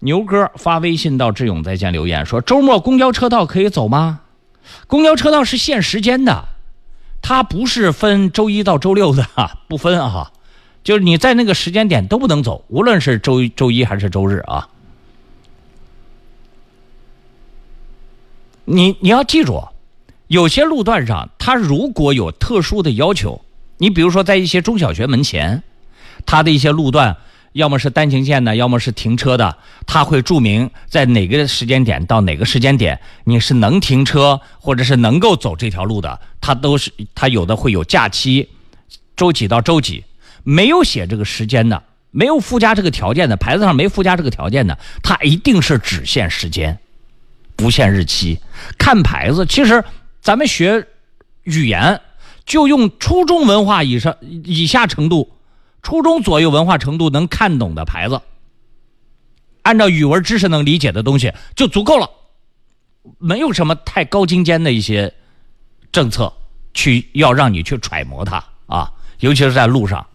牛哥发微信到志勇在线留言说：“周末公交车道可以走吗？公交车道是限时间的，它不是分周一到周六的，不分啊，就是你在那个时间点都不能走，无论是周周一还是周日啊。你你要记住，有些路段上，它如果有特殊的要求，你比如说在一些中小学门前，它的一些路段。”要么是单行线的，要么是停车的，他会注明在哪个时间点到哪个时间点你是能停车或者是能够走这条路的，他都是他有的会有假期，周几到周几，没有写这个时间的，没有附加这个条件的牌子上没附加这个条件的，它一定是只限时间，不限日期。看牌子，其实咱们学语言就用初中文化以上以下程度。初中左右文化程度能看懂的牌子，按照语文知识能理解的东西就足够了，没有什么太高精尖的一些政策去要让你去揣摩它啊，尤其是在路上。